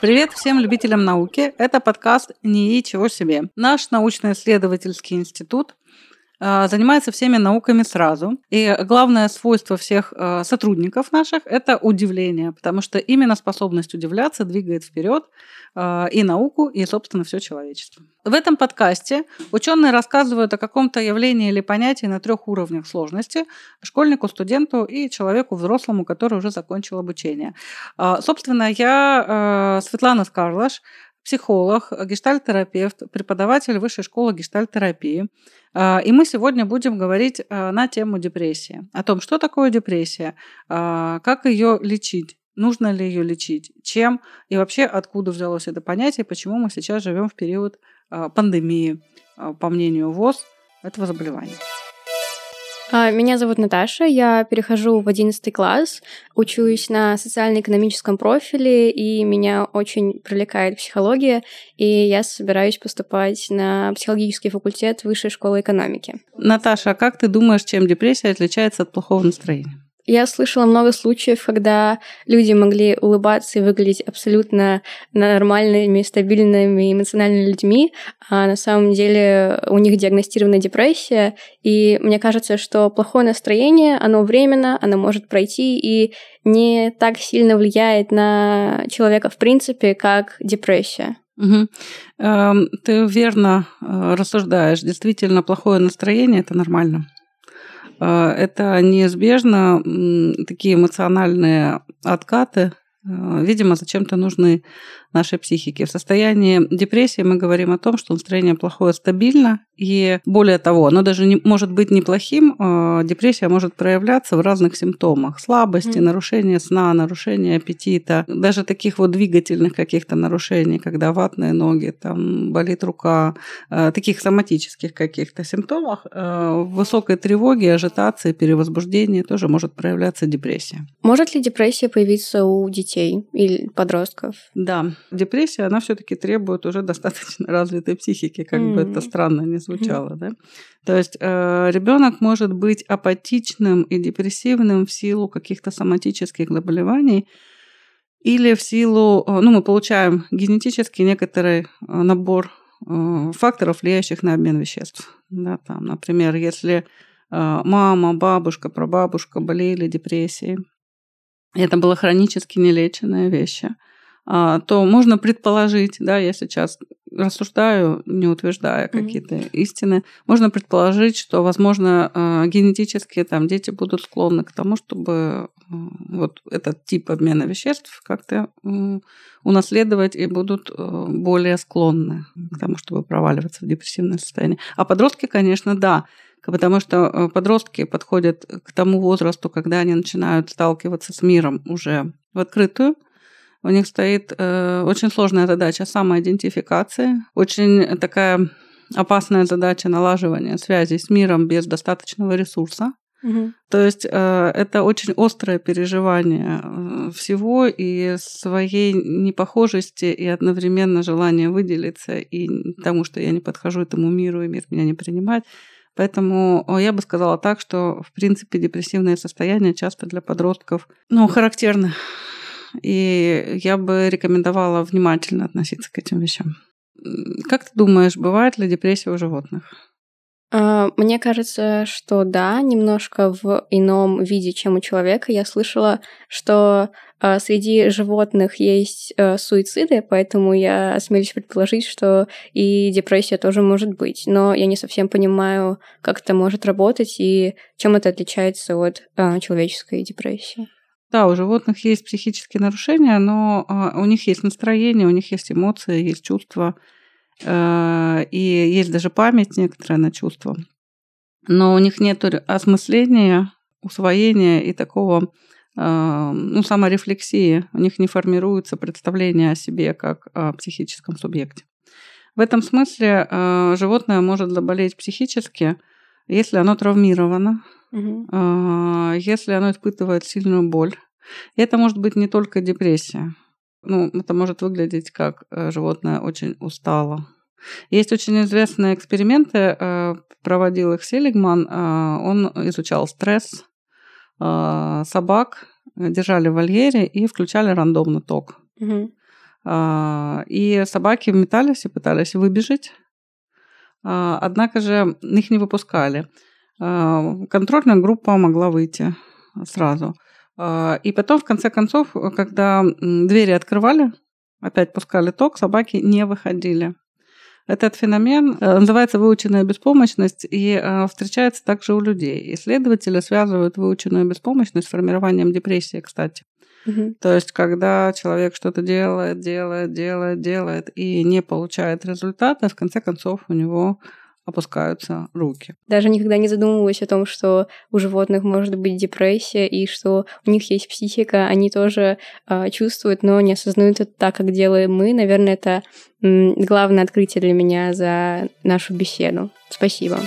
Привет всем любителям науки. Это подкаст «НИИ. Чего себе». Наш научно-исследовательский институт занимается всеми науками сразу. И главное свойство всех а, сотрудников наших – это удивление, потому что именно способность удивляться двигает вперед а, и науку, и, собственно, все человечество. В этом подкасте ученые рассказывают о каком-то явлении или понятии на трех уровнях сложности – школьнику, студенту и человеку взрослому, который уже закончил обучение. Собственно, я Светлана Скарлаш, психолог, гештальтерапевт, преподаватель Высшей школы гештальтерапии. А, и мы сегодня будем говорить а, на тему депрессии, о том, что такое депрессия, а, как ее лечить, нужно ли ее лечить, чем и вообще откуда взялось это понятие, почему мы сейчас живем в период пандемии, по мнению ВОЗ, этого заболевания. А, меня зовут Наташа, я перехожу в 11 класс, учусь на социально-экономическом профиле, и меня очень привлекает психология, и я собираюсь поступать на психологический факультет Высшей школы экономики. Наташа, а как ты думаешь, чем депрессия отличается от плохого настроения? Я слышала много случаев, когда люди могли улыбаться и выглядеть абсолютно нормальными, стабильными, эмоциональными людьми, а на самом деле у них диагностирована депрессия. И мне кажется, что плохое настроение, оно временно, оно может пройти и не так сильно влияет на человека в принципе, как депрессия. Угу. Ты верно э, рассуждаешь. Действительно, плохое настроение это нормально. А, это неизбежно такие эмоциональные откаты, а, видимо, зачем-то нужны нашей психики. В состоянии депрессии мы говорим о том, что настроение плохое стабильно, и более того, оно даже не, может быть неплохим, а депрессия может проявляться в разных симптомах. Слабости, mm. нарушение сна, нарушение аппетита, даже таких вот двигательных каких-то нарушений, когда ватные ноги, там болит рука, а, таких соматических каких-то симптомах, в высокой тревоге, ажитации, перевозбуждении тоже может проявляться депрессия. Может ли депрессия появиться у детей или подростков? Да, депрессия, она все-таки требует уже достаточно развитой психики, как mm-hmm. бы это странно не звучало, mm-hmm. да. То есть э, ребенок может быть апатичным и депрессивным в силу каких-то соматических заболеваний, или в силу, э, ну, мы получаем генетически некоторый э, набор э, факторов, влияющих на обмен веществ. Да, там, например, если мама, бабушка, прабабушка болели депрессией, это было хронически нелеченные вещи – а, то можно предположить, да, я сейчас рассуждаю, не утверждая mm-hmm. какие-то истины, можно предположить, что, возможно, а, генетически там дети будут склонны к тому, чтобы а, вот этот тип обмена веществ как-то унаследовать и будут более склонны к тому, чтобы проваливаться в депрессивное состояние. А подростки, конечно, да, потому что подростки подходят к тому возрасту, когда они начинают сталкиваться с миром уже в открытую, у них стоит э, очень сложная задача самоидентификации, очень такая опасная задача налаживания связи с миром без достаточного ресурса. Угу. То есть э, это очень острое переживание э, всего и своей непохожести и одновременно желание выделиться и тому, что я не подхожу этому миру и мир меня не принимает. Поэтому я бы сказала так, что в принципе депрессивное состояние часто для подростков ну, характерно и я бы рекомендовала внимательно относиться к этим вещам. Как ты думаешь, бывает ли депрессия у животных? А, мне кажется, что да, немножко в ином виде, чем у человека. Я слышала, что а, среди животных есть а, суициды, поэтому я осмелюсь предположить, что и депрессия тоже может быть. Но я не совсем понимаю, как это может работать и чем это отличается от человеческой депрессии. Да, у животных есть психические нарушения, но а, у них есть настроение, у них есть эмоции, есть чувства, э, и есть даже память некоторая на чувства. Но у них нет осмысления, усвоения и такого э, ну, саморефлексии. У них не формируется представление о себе как о психическом субъекте. В этом смысле э, животное может заболеть психически, если оно травмировано, угу. если оно испытывает сильную боль. И это может быть не только депрессия. Ну, это может выглядеть как э, животное очень устало. Есть очень известные эксперименты, э, проводил их Селигман. Он изучал стресс собак, держали в вольере и включали рандомный ток. Угу. И собаки метались и пытались выбежать. А, однако же их не выпускали. А, контрольная группа могла выйти сразу. И потом, в конце концов, когда двери открывали, опять пускали ток, собаки не выходили. Этот феномен э, называется выученная беспомощность и э, встречается также у людей. Исследователи связывают выученную беспомощность с формированием депрессии, кстати. Угу. То есть, когда человек что-то делает, делает, делает, делает и не получает результата, в конце концов у него опускаются руки. Даже никогда не задумывалась о том, что у животных может быть депрессия и что у них есть психика, они тоже э, чувствуют, но не осознают это так, как делаем мы. Наверное, это м, главное открытие для меня за нашу беседу. Спасибо.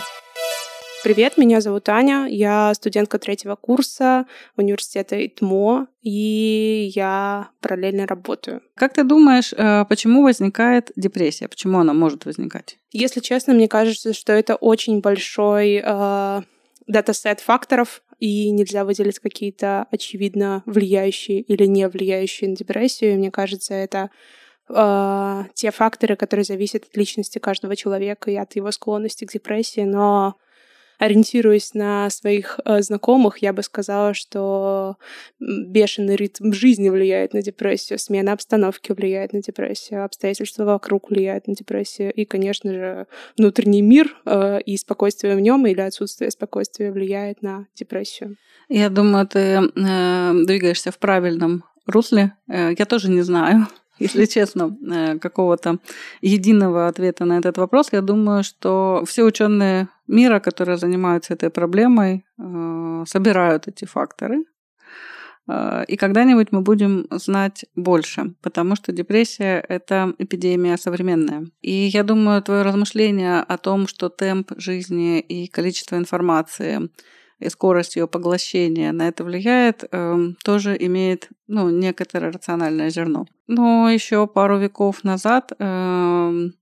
Привет, меня зовут Аня, я студентка третьего курса университета ИТМО, и я параллельно работаю. Как ты думаешь, э, почему возникает депрессия? Почему она может возникать? Если честно, мне кажется, что это очень большой э, датасет факторов, и нельзя выделить какие-то очевидно влияющие или не влияющие на депрессию. Мне кажется, это э, те факторы, которые зависят от личности каждого человека и от его склонности к депрессии, но ориентируясь на своих э, знакомых, я бы сказала, что бешеный ритм жизни влияет на депрессию, смена обстановки влияет на депрессию, обстоятельства вокруг влияют на депрессию, и, конечно же, внутренний мир э, и спокойствие в нем или отсутствие спокойствия влияет на депрессию. Я думаю, ты э, двигаешься в правильном русле. Я тоже не знаю, если честно, э, какого-то единого ответа на этот вопрос. Я думаю, что все ученые мира, которые занимаются этой проблемой, э, собирают эти факторы. Э, и когда-нибудь мы будем знать больше, потому что депрессия – это эпидемия современная. И я думаю, твое размышление о том, что темп жизни и количество информации и скорость ее поглощения на это влияет, эм, тоже имеет ну, некоторое рациональное зерно. Но еще пару веков назад эм,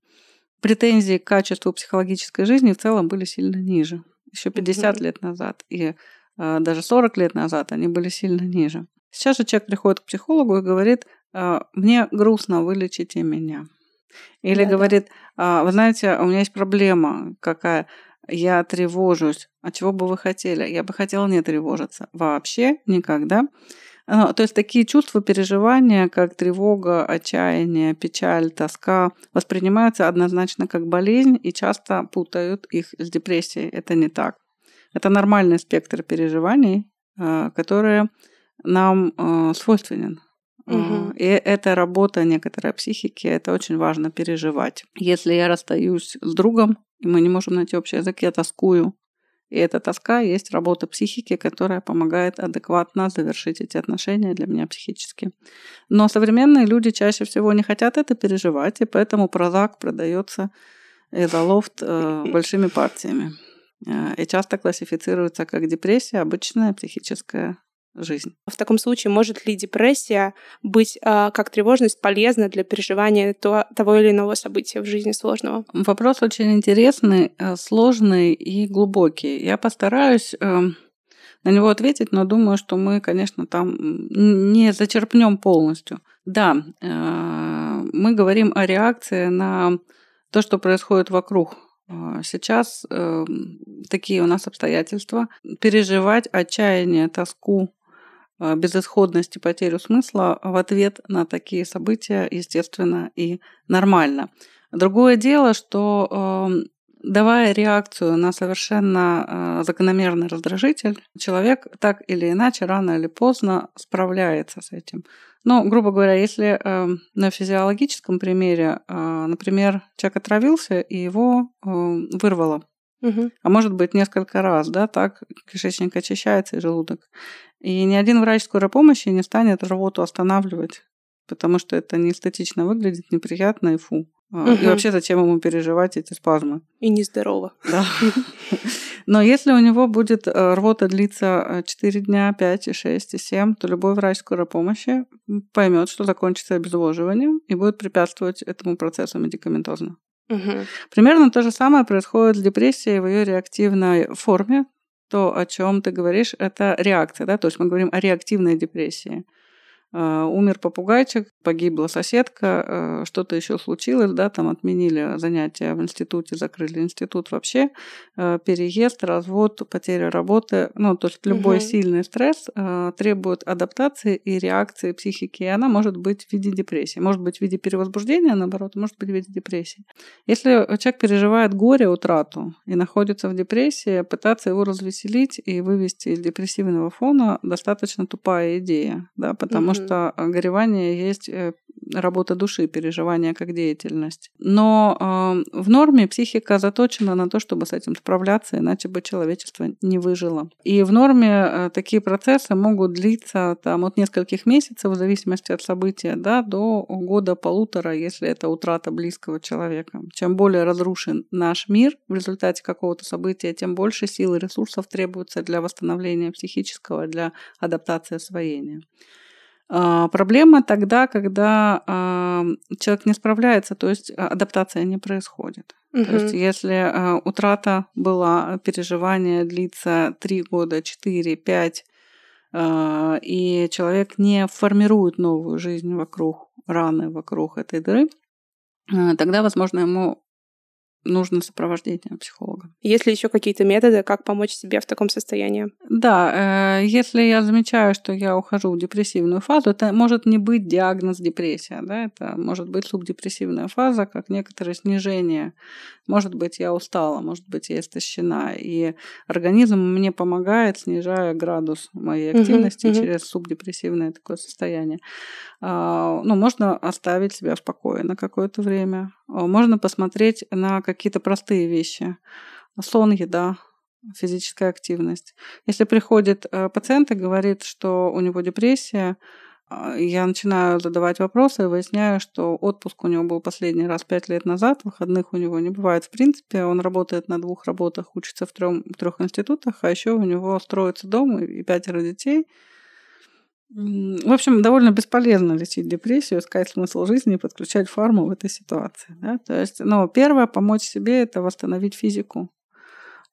претензии к качеству психологической жизни в целом были сильно ниже. Еще 50 mm-hmm. лет назад и э, даже 40 лет назад они были сильно ниже. Сейчас же человек приходит к психологу и говорит, э, мне грустно, вылечите меня. Или да, говорит, да. вы знаете, у меня есть проблема какая, я тревожусь. А чего бы вы хотели? Я бы хотела не тревожиться. Вообще никогда. Ну, то есть такие чувства, переживания, как тревога, отчаяние, печаль, тоска, воспринимаются однозначно как болезнь и часто путают их с депрессией. Это не так. Это нормальный спектр переживаний, э, которые нам э, свойственен. Угу. И это работа некоторой психики, это очень важно переживать. Если я расстаюсь с другом, и мы не можем найти общий язык, я тоскую. И эта тоска есть работа психики, которая помогает адекватно завершить эти отношения для меня психически. Но современные люди чаще всего не хотят это переживать, и поэтому прозак продается изолофт э, большими партиями. Э, и часто классифицируется как депрессия, обычная психическая жизнь. В таком случае, может ли депрессия быть э, как тревожность полезна для переживания то, того или иного события в жизни сложного? Вопрос очень интересный, э, сложный и глубокий. Я постараюсь э, на него ответить, но думаю, что мы, конечно, там не зачерпнем полностью. Да, э, мы говорим о реакции на то, что происходит вокруг э, Сейчас э, такие у нас обстоятельства. Переживать отчаяние, тоску, безысходность и потерю смысла в ответ на такие события, естественно, и нормально. Другое дело, что эм, давая реакцию на совершенно э, закономерный раздражитель, человек так или иначе, рано или поздно справляется с этим. Но, грубо говоря, если эм, на физиологическом примере, э, например, человек отравился и его эм, вырвало, угу. а может быть несколько раз, да, так кишечник очищается и желудок. И ни один врач скорой помощи не станет рвоту останавливать, потому что это не эстетично выглядит, неприятно и фу. Угу. И вообще зачем ему переживать эти спазмы? И нездорово. Да. Но если у него будет э, рвота длиться 4 э, дня, 5, 6, 7, то любой врач скорой помощи поймет, что закончится обезвоживанием и будет препятствовать этому процессу медикаментозно. Угу. Примерно то же самое происходит с депрессией в ее реактивной форме, то, о чем ты говоришь, это реакция, да, то есть мы говорим о реактивной депрессии. Э, умер попугайчик, погибла соседка, э, что-то еще случилось, да, там отменили занятия в институте, закрыли институт вообще, э, переезд, развод, потеря работы, ну, то есть любой угу. сильный стресс требует адаптации и реакции психики, и она может быть в виде депрессии, может быть в виде перевозбуждения, наоборот, может быть в виде депрессии. Если человек переживает горе, утрату и находится в депрессии, пытаться его развеселить и вывести из депрессивного фона достаточно тупая идея, да, потому что что горевание есть э, работа души, переживание как деятельность. Но э, в норме психика заточена на то, чтобы с этим справляться, иначе бы человечество не выжило. И в норме э, такие процессы могут длиться там, от нескольких месяцев, в зависимости от события, да, до года-полутора, если это утрата близкого человека. Чем более разрушен наш мир в результате какого-то события, тем больше сил и ресурсов требуется для восстановления психического, для адаптации освоения. А, проблема тогда, когда а, человек не справляется, то есть а, адаптация не происходит. Угу. То есть если утрата была, переживание длится 3 года, 4, 5, и человек не формирует новую жизнь вокруг раны, вокруг этой дыры, тогда, возможно, ему нужно сопровождение психолога. Есть ли еще какие-то методы, как помочь себе в таком состоянии? Да, э, если я замечаю, что я ухожу в депрессивную фазу, это может не быть диагноз депрессия, да, это может быть субдепрессивная фаза, как некоторое снижение. Может быть, я устала, может быть, я истощена, и организм мне помогает, снижая градус моей активности uh-huh. через субдепрессивное такое состояние. А, ну, можно оставить себя в покое на какое-то время, можно посмотреть на какие-то простые вещи. Сон, еда, физическая активность. Если приходит э, пациент и говорит, что у него депрессия, а, я начинаю задавать вопросы и выясняю, что отпуск у него был последний раз пять лет назад, выходных у него не бывает в принципе, он работает на двух работах, учится в трех, трех институтах, а еще у него строится дом и пятеро детей – в общем, довольно бесполезно лечить депрессию, искать смысл жизни и подключать фарму в этой ситуации. Да? То есть, ну, первое, помочь себе – это восстановить физику.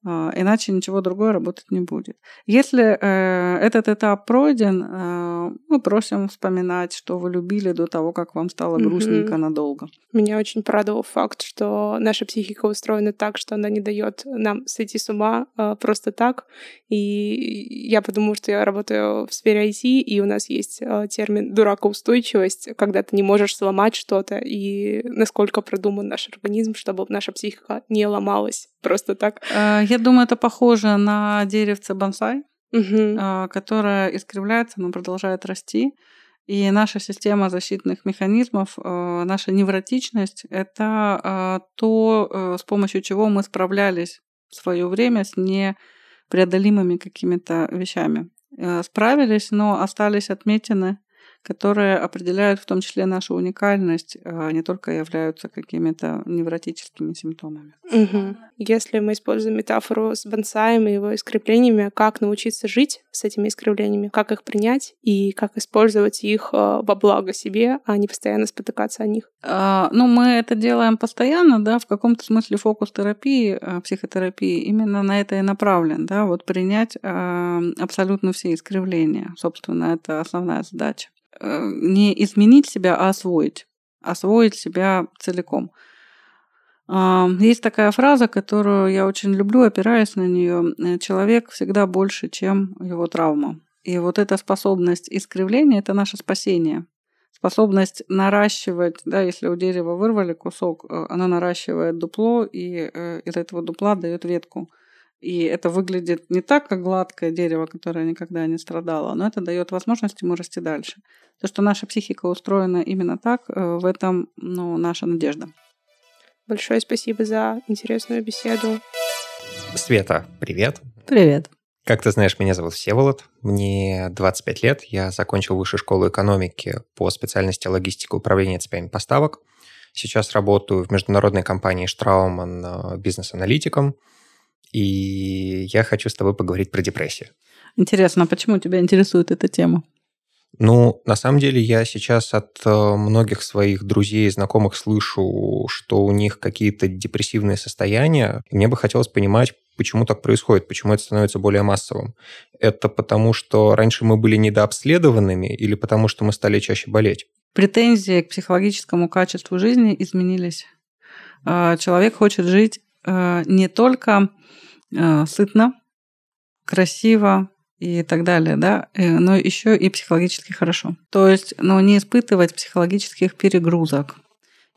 А, иначе ничего другое работать не будет. Если э, этот этап пройден, э, мы просим вспоминать, что вы любили до того, как вам стало грустненько mm-hmm. надолго. Меня очень порадовал факт, что наша психика устроена так, что она не дает нам сойти с ума э, просто так. И я подумала, что я работаю в сфере IT, и у нас есть термин дуракоустойчивость, когда ты не можешь сломать что-то, и насколько продуман наш организм, чтобы наша психика не ломалась просто так. Э, я думаю, это похоже на деревце бонсай, угу. которое искривляется, но продолжает расти. И наша система защитных механизмов, э, наша невротичность – это э, то, с помощью чего мы справлялись в свое время с непреодолимыми какими-то вещами. Справились, но остались отметины которые определяют в том числе нашу уникальность, а не только являются какими-то невротическими симптомами. Угу. Если мы используем метафору с бонсаем и его искривлениями, как научиться жить с этими искривлениями, как их принять и как использовать их а, во благо себе, а не постоянно спотыкаться о них? А, ну, мы это делаем постоянно, да, в каком-то смысле фокус терапии, а, психотерапии именно на это и направлен, да, вот принять а, абсолютно все искривления. Собственно, это основная задача. Э, не изменить себя, а освоить. Освоить себя целиком. Есть такая фраза, которую я очень люблю, опираясь на нее. Э, Человек всегда больше, чем его травма. И вот эта способность искривления – это наше спасение. Способность наращивать, да, если у дерева вырвали кусок, э, оно наращивает дупло, и из этого дупла дает ветку. И это выглядит не так, как гладкое дерево, которое никогда не страдало, но это дает возможность ему расти дальше. То, что наша психика устроена именно так, э, в этом ну, наша надежда. Большое спасибо за интересную беседу. Света, привет. Привет. Как ты знаешь, меня зовут Всеволод, мне 25 лет, я закончил высшую школу экономики по специальности логистика управления цепями поставок. Сейчас работаю в международной компании Штрауман э, бизнес-аналитиком – и я хочу с тобой поговорить про депрессию. Интересно, а почему тебя интересует эта тема? Ну, на самом деле, я сейчас от э, многих своих друзей и знакомых слышу, что у них какие-то депрессивные состояния. И мне бы хотелось понимать, Почему так происходит? Почему это становится более массовым? Это потому, что раньше мы были недообследованными или потому, что мы стали чаще болеть? Претензии к психологическому качеству жизни изменились. А, человек хочет жить не только а, сытно, красиво, и так далее, да, э, но еще и психологически хорошо. То есть, ну, не испытывать психологических перегрузок.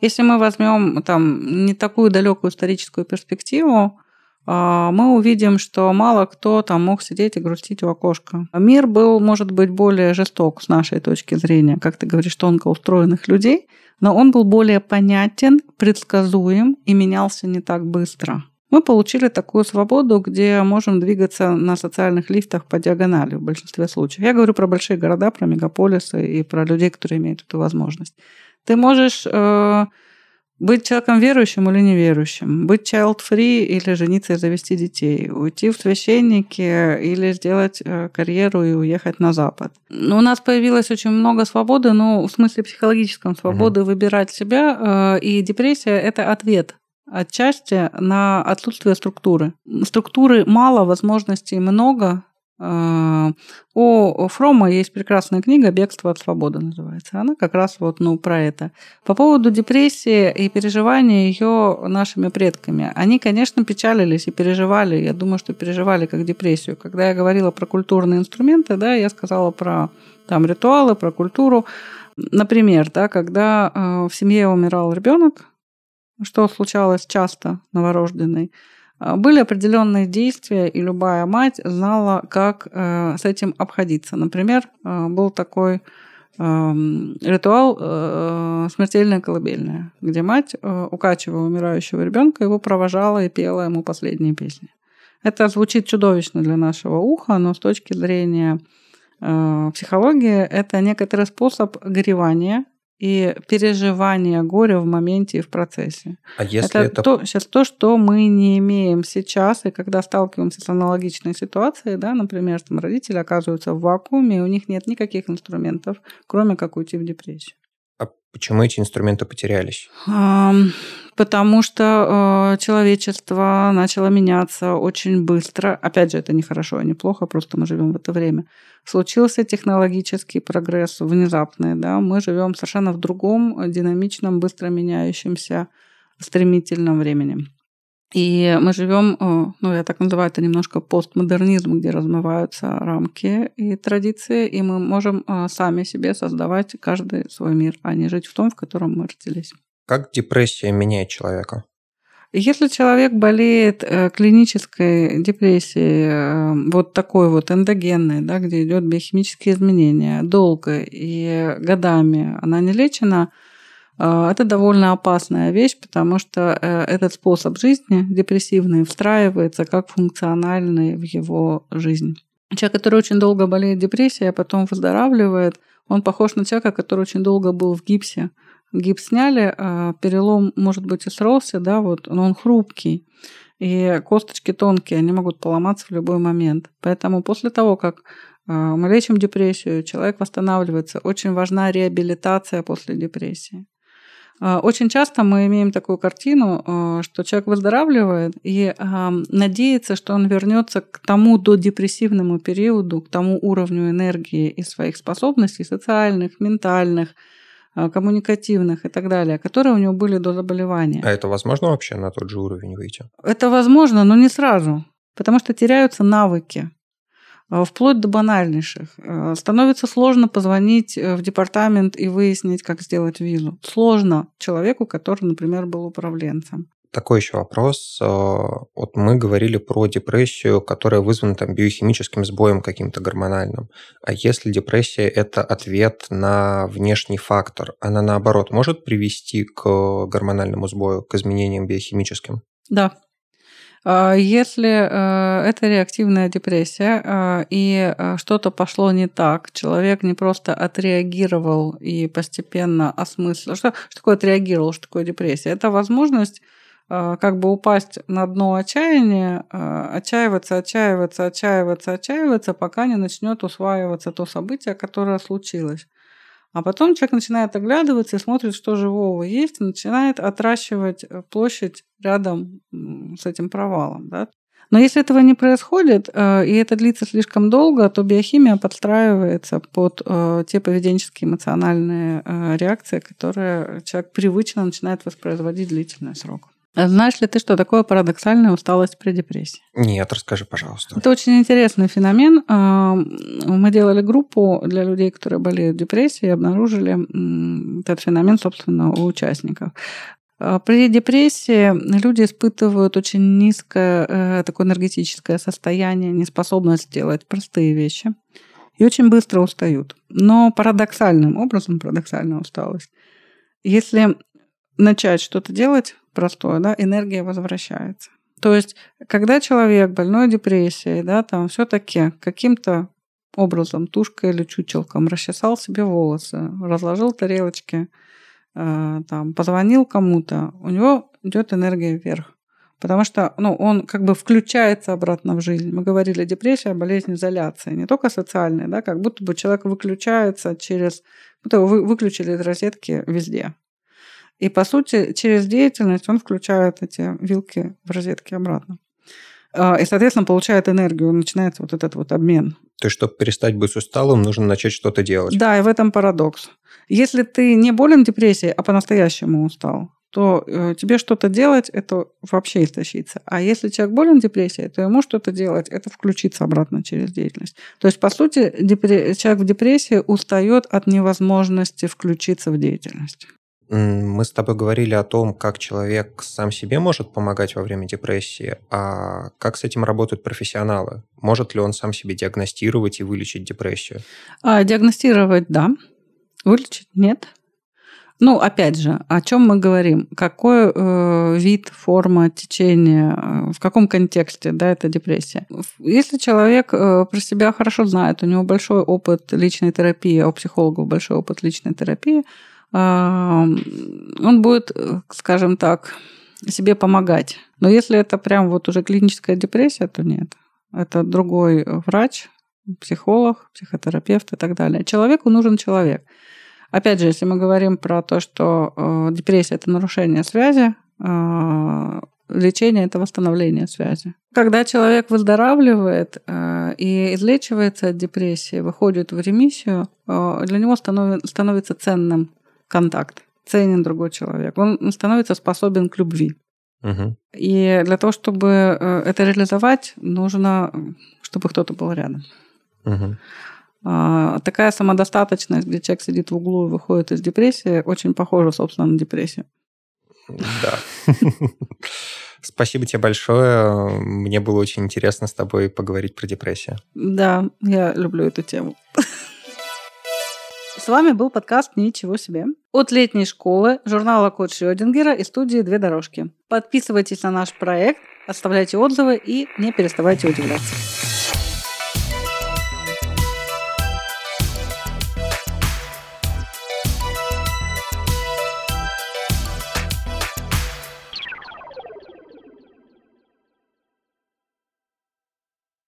Если мы возьмем там не такую далекую историческую перспективу, мы увидим, что мало кто там мог сидеть и грустить у окошка. Мир был, может быть, более жесток с нашей точки зрения, как ты говоришь, тонко устроенных людей, но он был более понятен, предсказуем и менялся не так быстро мы получили такую свободу, где можем двигаться на социальных лифтах по диагонали в большинстве случаев. Я говорю про большие города, про мегаполисы и про людей, которые имеют эту возможность. Ты можешь э, быть человеком верующим или неверующим, быть child-free или жениться и завести детей, уйти в священники или сделать э, карьеру и уехать на Запад. Но у нас появилось очень много свободы, ну, в смысле психологическом свободы угу. выбирать себя, э, и депрессия – это ответ отчасти на отсутствие структуры. Структуры мало, возможностей много. А, у Фрома есть прекрасная книга «Бегство от свободы» называется. Она как раз вот ну, про это. По поводу депрессии и переживания ее нашими предками. Они, конечно, печалились и переживали. Я думаю, что переживали как депрессию. Когда я говорила про культурные инструменты, да, я сказала про там, ритуалы, про культуру. Например, да, когда э, в семье умирал ребенок, что случалось часто новорожденной, а, были определенные действия, и любая мать знала, как э, с этим обходиться. Например, э, был такой эм, ритуал э, смертельная колыбельная, где мать, укачивая умирающего ребенка, его провожала и пела ему последние песни. Это звучит чудовищно для нашего уха, но с точки зрения психологии это некоторый способ горевания и переживание горя в моменте и в процессе. А если это, это... То, сейчас то, что мы не имеем сейчас, и когда сталкиваемся с аналогичной ситуацией, да, например, там родители оказываются в вакууме, и у них нет никаких инструментов, кроме как уйти в депрессию. А почему эти инструменты потерялись? Потому что э, человечество начало меняться очень быстро. Опять же, это не хорошо и не плохо, просто мы живем в это время. Случился технологический прогресс внезапный. Да? Мы живем совершенно в другом, динамичном, быстро меняющемся, стремительном времени. И мы живем, э, ну, я так называю это немножко постмодернизм, где размываются рамки и традиции, и мы можем э, сами себе создавать каждый свой мир, а не жить в том, в котором мы родились. Как депрессия меняет человека? Если человек болеет э, клинической депрессией, вот такой вот эндогенной, да, где идет биохимические изменения, долго и годами она не лечена, это довольно опасная вещь, потому что э, этот способ жизни депрессивный встраивается как функциональный в его жизнь. Человек, который очень долго болеет депрессией, а потом выздоравливает, он похож на человека, который очень долго был в гипсе. Гипс сняли, а перелом, может быть, и сросся, да, вот, но он хрупкий. И косточки тонкие, они могут поломаться в любой момент. Поэтому после того, как а, мы лечим депрессию, человек восстанавливается. Очень важна реабилитация после депрессии. А, очень часто мы имеем такую картину, а, что человек выздоравливает и надеется, что он вернется к тому додепрессивному периоду, к тому уровню энергии и своих способностей социальных, ментальных, а, коммуникативных и так далее, которые у него были до заболевания. А это возможно вообще на тот же уровень выйти? Это возможно, но не сразу, потому что теряются навыки. Э, вплоть до банальнейших. Э, становится сложно позвонить э, в департамент и выяснить, как сделать визу. Сложно человеку, который, например, был управленцем. Такой еще вопрос. Вот мы говорили про депрессию, которая вызвана там биохимическим сбоем каким-то гормональным. А если депрессия – это ответ на внешний фактор, она наоборот может привести к гормональному сбою, к изменениям биохимическим? Да, если э, это реактивная депрессия а, и э, что-то пошло не так, человек не просто отреагировал и постепенно осмыслил. Что, что такое отреагировал, что такое депрессия? Это возможность как бы упасть на дно отчаяния, отчаиваться, отчаиваться, отчаиваться, отчаиваться, пока не начнет усваиваться то событие, которое случилось. А потом человек начинает оглядываться и смотрит, что живого есть, и начинает отращивать э, площадь рядом с этим провалом. Да? Но если этого не происходит, э, и это длится слишком долго, то биохимия подстраивается под э, те поведенческие эмоциональные реакции, которые человек привычно начинает воспроизводить длительный срок. Знаешь ли ты, что такое парадоксальная усталость при депрессии? Нет, расскажи, пожалуйста. Это очень интересный феномен. Мы делали группу для людей, которые болеют депрессией, и обнаружили этот феномен, собственно, у участников. А, при депрессии люди испытывают очень низкое э, такое энергетическое состояние, неспособность делать простые вещи и очень быстро устают. Но парадоксальным образом, парадоксальная усталость, если начать что-то делать простое, да, энергия возвращается. То есть, когда человек больной депрессией, да, там все-таки каким-то образом, тушкой или чучелком, расчесал себе волосы, разложил тарелочки, Э, там, позвонил кому-то, у него идет энергия вверх. Потому что ну, он как бы включается обратно в жизнь. Мы говорили, депрессия, болезнь изоляции, не только социальная, да, как будто бы человек выключается через... Будто вы выключили из розетки везде. И, по сути, через деятельность он включает эти вилки в розетки обратно. А, и, соответственно, получает энергию, начинается вот этот вот обмен. То есть, чтобы перестать быть усталым, нужно начать что-то делать. Да, и в этом парадокс. Если ты не болен депрессией, а по-настоящему устал, то э, тебе что-то делать – это вообще истощиться. А если человек болен депрессией, то ему что-то делать – это включиться обратно через деятельность. То есть, по сути, депре... человек в депрессии устает от невозможности включиться в деятельность. Мы с тобой говорили о том, как человек сам себе может помогать во время депрессии, а как с этим работают профессионалы? Может ли он сам себе диагностировать и вылечить депрессию? А, диагностировать – да. Вылечить – нет. Ну, опять же, о чем мы говорим? Какой э, вид, форма, течение, э, в каком контексте, да, это депрессия? Если человек э, про себя хорошо знает, у него большой опыт личной терапии, а у психологов большой опыт личной терапии, он будет, скажем так, себе помогать. Но если это прям вот уже клиническая депрессия, то нет. Это другой врач, психолог, психотерапевт и так далее. Человеку нужен человек. Опять же, если мы говорим про то, что э, депрессия это нарушение связи, э, лечение это восстановление связи. Когда человек выздоравливает э, и излечивается от депрессии, выходит в ремиссию, для него станов, становится ценным контакт, ценен другой человек. Он становится способен к любви. Угу. И для того, чтобы э, это реализовать, нужно, чтобы кто-то был рядом. Угу. Такая самодостаточность, где человек сидит в углу и выходит из депрессии, очень похожа, собственно, на депрессию. Да. Спасибо тебе большое. Мне было очень интересно с тобой поговорить про депрессию. Да, я люблю эту тему. С вами был подкаст «Ничего себе» от летней школы, журнала «Код Шрёдингера» и студии «Две дорожки». Подписывайтесь на наш проект, оставляйте отзывы и не переставайте удивляться.